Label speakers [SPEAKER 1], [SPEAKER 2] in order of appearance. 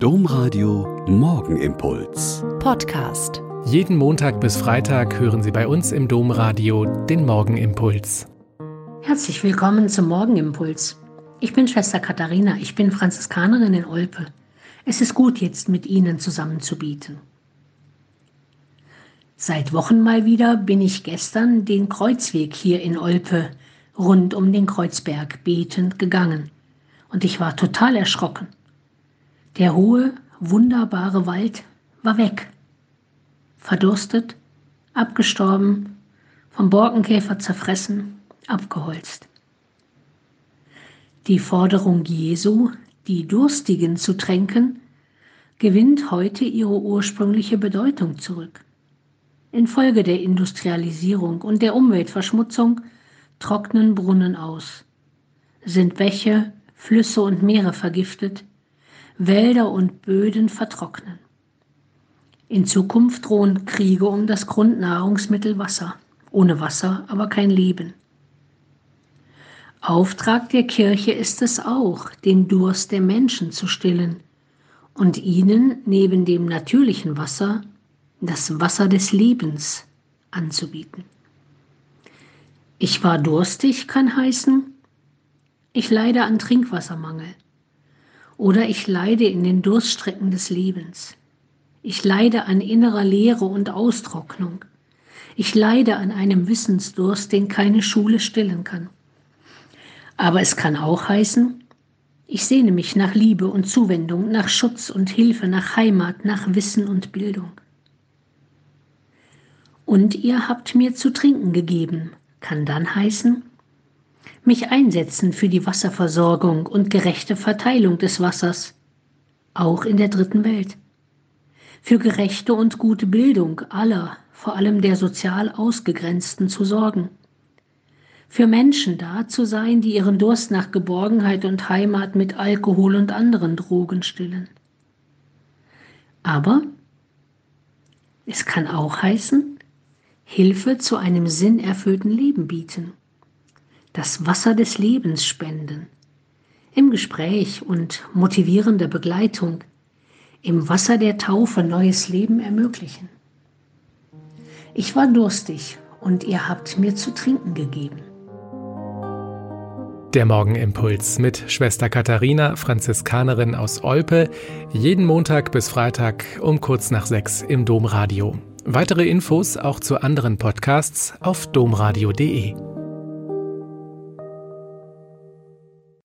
[SPEAKER 1] Domradio Morgenimpuls.
[SPEAKER 2] Podcast.
[SPEAKER 3] Jeden Montag bis Freitag hören Sie bei uns im Domradio den Morgenimpuls.
[SPEAKER 4] Herzlich willkommen zum Morgenimpuls. Ich bin Schwester Katharina, ich bin Franziskanerin in Olpe. Es ist gut, jetzt mit Ihnen zusammen zu bieten. Seit Wochen mal wieder bin ich gestern den Kreuzweg hier in Olpe rund um den Kreuzberg betend gegangen. Und ich war total erschrocken. Der hohe, wunderbare Wald war weg. Verdurstet, abgestorben, vom Borkenkäfer zerfressen, abgeholzt. Die Forderung Jesu, die Durstigen zu tränken, gewinnt heute ihre ursprüngliche Bedeutung zurück. Infolge der Industrialisierung und der Umweltverschmutzung trocknen Brunnen aus, sind Bäche, Flüsse und Meere vergiftet, Wälder und Böden vertrocknen. In Zukunft drohen Kriege um das Grundnahrungsmittel Wasser. Ohne Wasser aber kein Leben. Auftrag der Kirche ist es auch, den Durst der Menschen zu stillen und ihnen neben dem natürlichen Wasser das Wasser des Lebens anzubieten. Ich war durstig kann heißen, ich leide an Trinkwassermangel. Oder ich leide in den Durststrecken des Lebens. Ich leide an innerer Leere und Austrocknung. Ich leide an einem Wissensdurst, den keine Schule stillen kann. Aber es kann auch heißen, ich sehne mich nach Liebe und Zuwendung, nach Schutz und Hilfe, nach Heimat, nach Wissen und Bildung. Und ihr habt mir zu trinken gegeben, kann dann heißen, mich einsetzen für die Wasserversorgung und gerechte Verteilung des Wassers, auch in der dritten Welt, für gerechte und gute Bildung aller, vor allem der sozial Ausgegrenzten, zu sorgen, für Menschen da zu sein, die ihren Durst nach Geborgenheit und Heimat mit Alkohol und anderen Drogen stillen. Aber es kann auch heißen, Hilfe zu einem sinnerfüllten Leben bieten das Wasser des Lebens spenden, im Gespräch und motivierender Begleitung, im Wasser der Taufe neues Leben ermöglichen. Ich war durstig und ihr habt mir zu trinken gegeben.
[SPEAKER 3] Der Morgenimpuls mit Schwester Katharina, Franziskanerin aus Olpe, jeden Montag bis Freitag um kurz nach sechs im Domradio. Weitere Infos auch zu anderen Podcasts auf domradio.de.